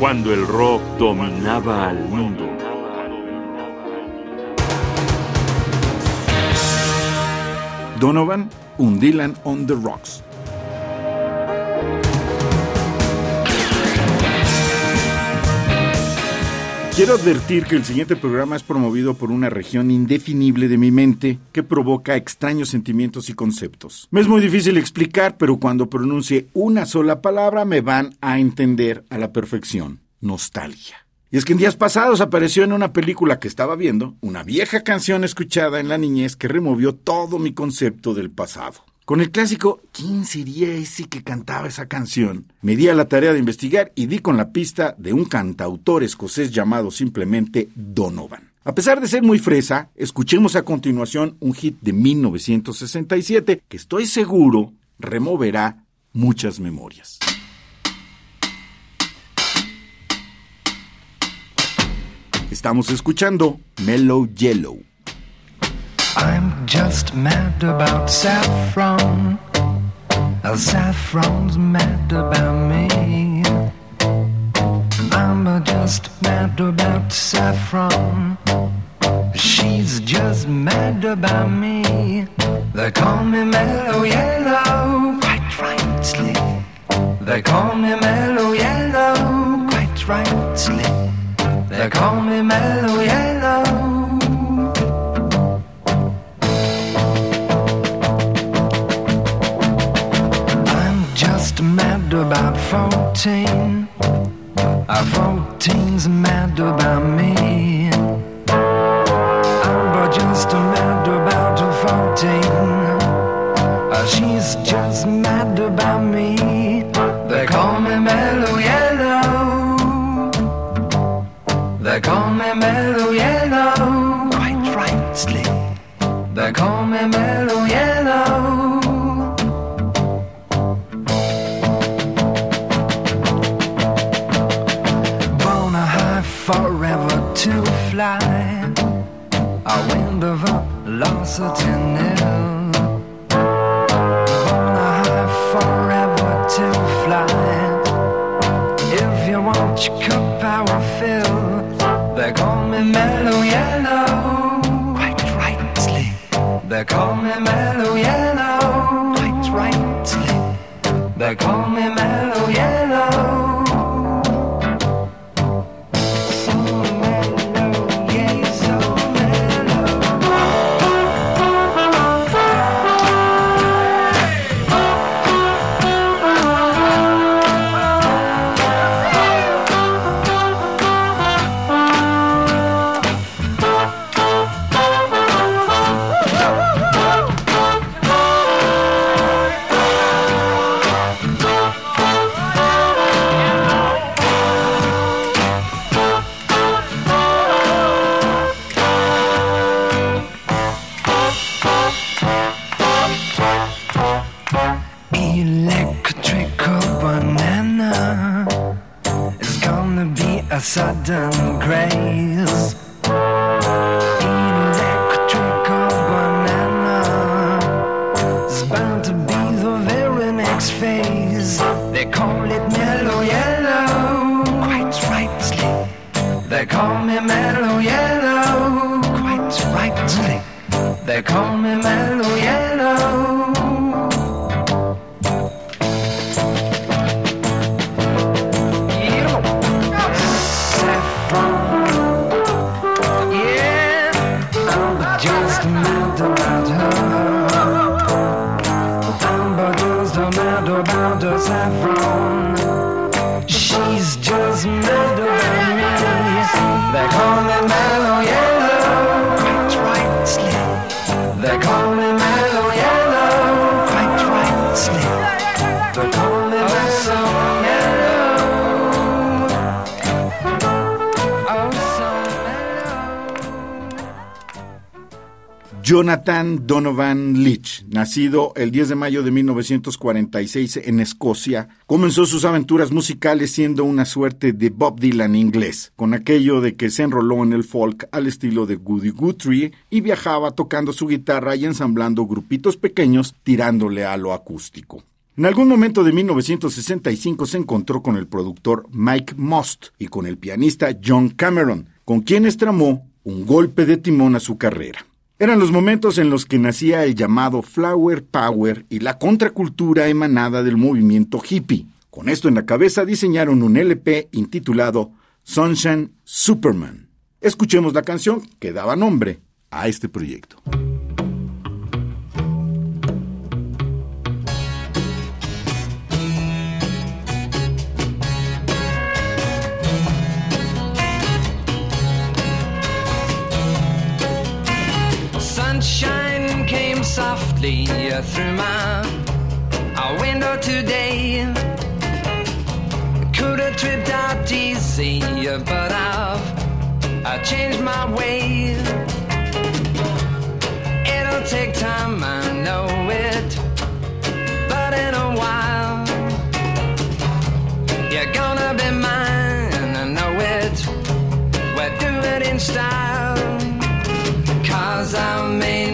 cuando el rock dominaba al mundo. Donovan, un Dylan on the Rocks. Quiero advertir que el siguiente programa es promovido por una región indefinible de mi mente que provoca extraños sentimientos y conceptos. Me es muy difícil explicar, pero cuando pronuncie una sola palabra me van a entender a la perfección. Nostalgia. Y es que en días pasados apareció en una película que estaba viendo una vieja canción escuchada en la niñez que removió todo mi concepto del pasado. Con el clásico ¿Quién sería ese que cantaba esa canción? Me di a la tarea de investigar y di con la pista de un cantautor escocés llamado simplemente Donovan. A pesar de ser muy fresa, escuchemos a continuación un hit de 1967 que estoy seguro removerá muchas memorias. Estamos escuchando Mellow Yellow. Just mad about saffron. El saffron's mad about me. I'm just mad about saffron. She's just mad about me. They call me mellow yellow, quite rightly. They call me mellow yellow, quite rightly. They call me mellow yellow. About 14. Our 14's mad about me. Fly. A wind of velocity nil. Born high forever to fly. If you want your cup, I will fill. They call me mellow yellow. Quite rightly. They call me mellow yellow. phase. They call it mellow yellow. Quite rightly. They call me mellow yellow. Quite rightly. They call me mellow yellow. does have wrong. Jonathan Donovan Leach, nacido el 10 de mayo de 1946 en Escocia, comenzó sus aventuras musicales siendo una suerte de Bob Dylan inglés, con aquello de que se enroló en el folk al estilo de Goody Guthrie y viajaba tocando su guitarra y ensamblando grupitos pequeños tirándole a lo acústico. En algún momento de 1965 se encontró con el productor Mike Most y con el pianista John Cameron, con quienes tramó un golpe de timón a su carrera. Eran los momentos en los que nacía el llamado Flower Power y la contracultura emanada del movimiento hippie. Con esto en la cabeza diseñaron un LP intitulado Sunshine Superman. Escuchemos la canción que daba nombre a este proyecto. Softly through my window today. Could have tripped out easy, but I've I changed my way. It'll take time, I know it, but in a while you're gonna be mine. I know it. We're doing it in style. Cause I made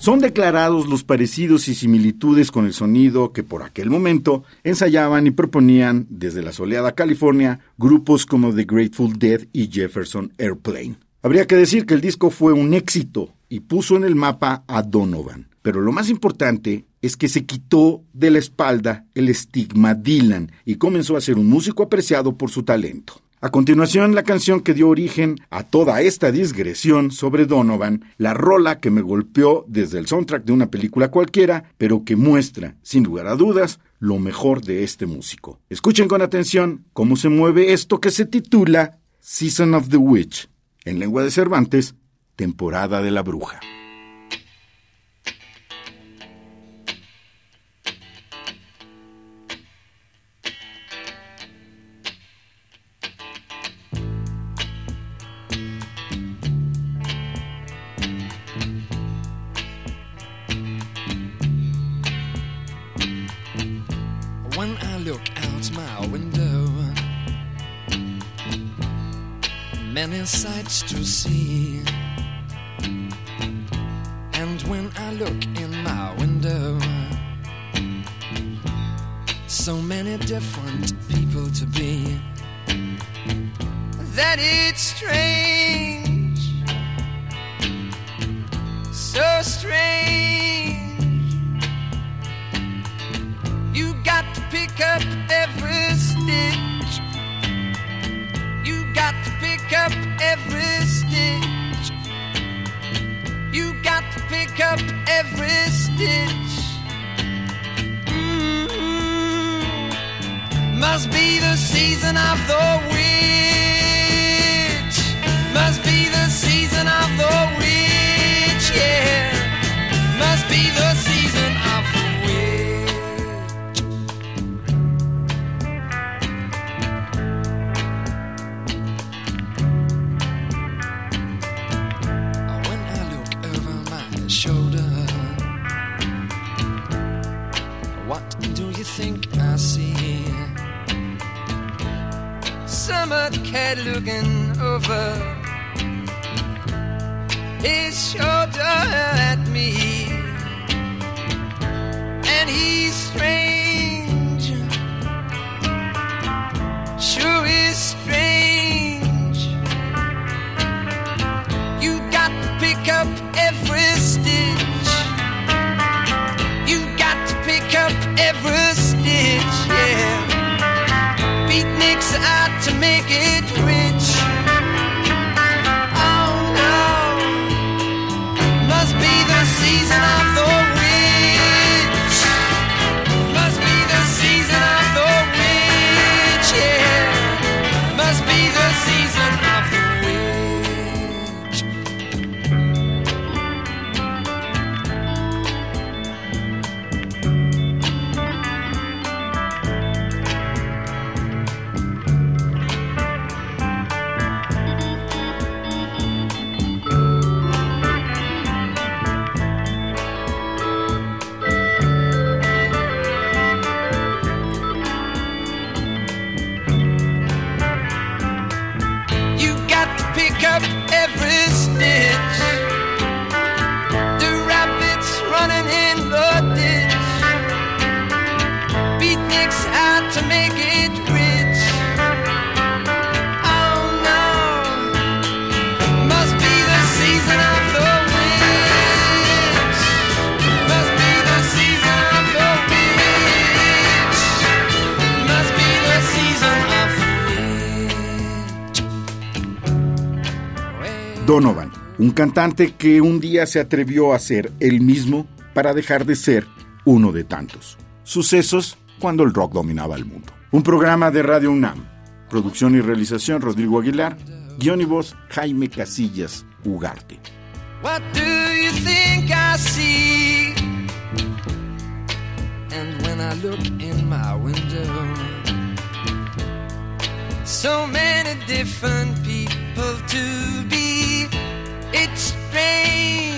Son declarados los parecidos y similitudes con el sonido que por aquel momento ensayaban y proponían desde la soleada California grupos como The Grateful Dead y Jefferson Airplane. Habría que decir que el disco fue un éxito y puso en el mapa a Donovan. Pero lo más importante es que se quitó de la espalda el estigma Dylan y comenzó a ser un músico apreciado por su talento. A continuación, la canción que dio origen a toda esta digresión sobre Donovan, la rola que me golpeó desde el soundtrack de una película cualquiera, pero que muestra, sin lugar a dudas, lo mejor de este músico. Escuchen con atención cómo se mueve esto que se titula Season of the Witch, en lengua de Cervantes, temporada de la bruja. Many sights to see. And when I look in my window, so many different people to be, that it's strange, so strange. You got to pick up every up every stitch. Mm-hmm. Must be the season of the witch. Must be what do you think I see? Summer cat looking over his shoulder at me, and he's strange. Sure is strange. Every stitch, yeah. Beatniks out to make it rich. Donovan, un cantante que un día se atrevió a ser él mismo para dejar de ser uno de tantos. Sucesos cuando el rock dominaba el mundo. Un programa de Radio UNAM. Producción y realización Rodrigo Aguilar. Guión y voz Jaime Casillas Ugarte. What do you think I see? And when I look in my window, so many different people to be. it's strange.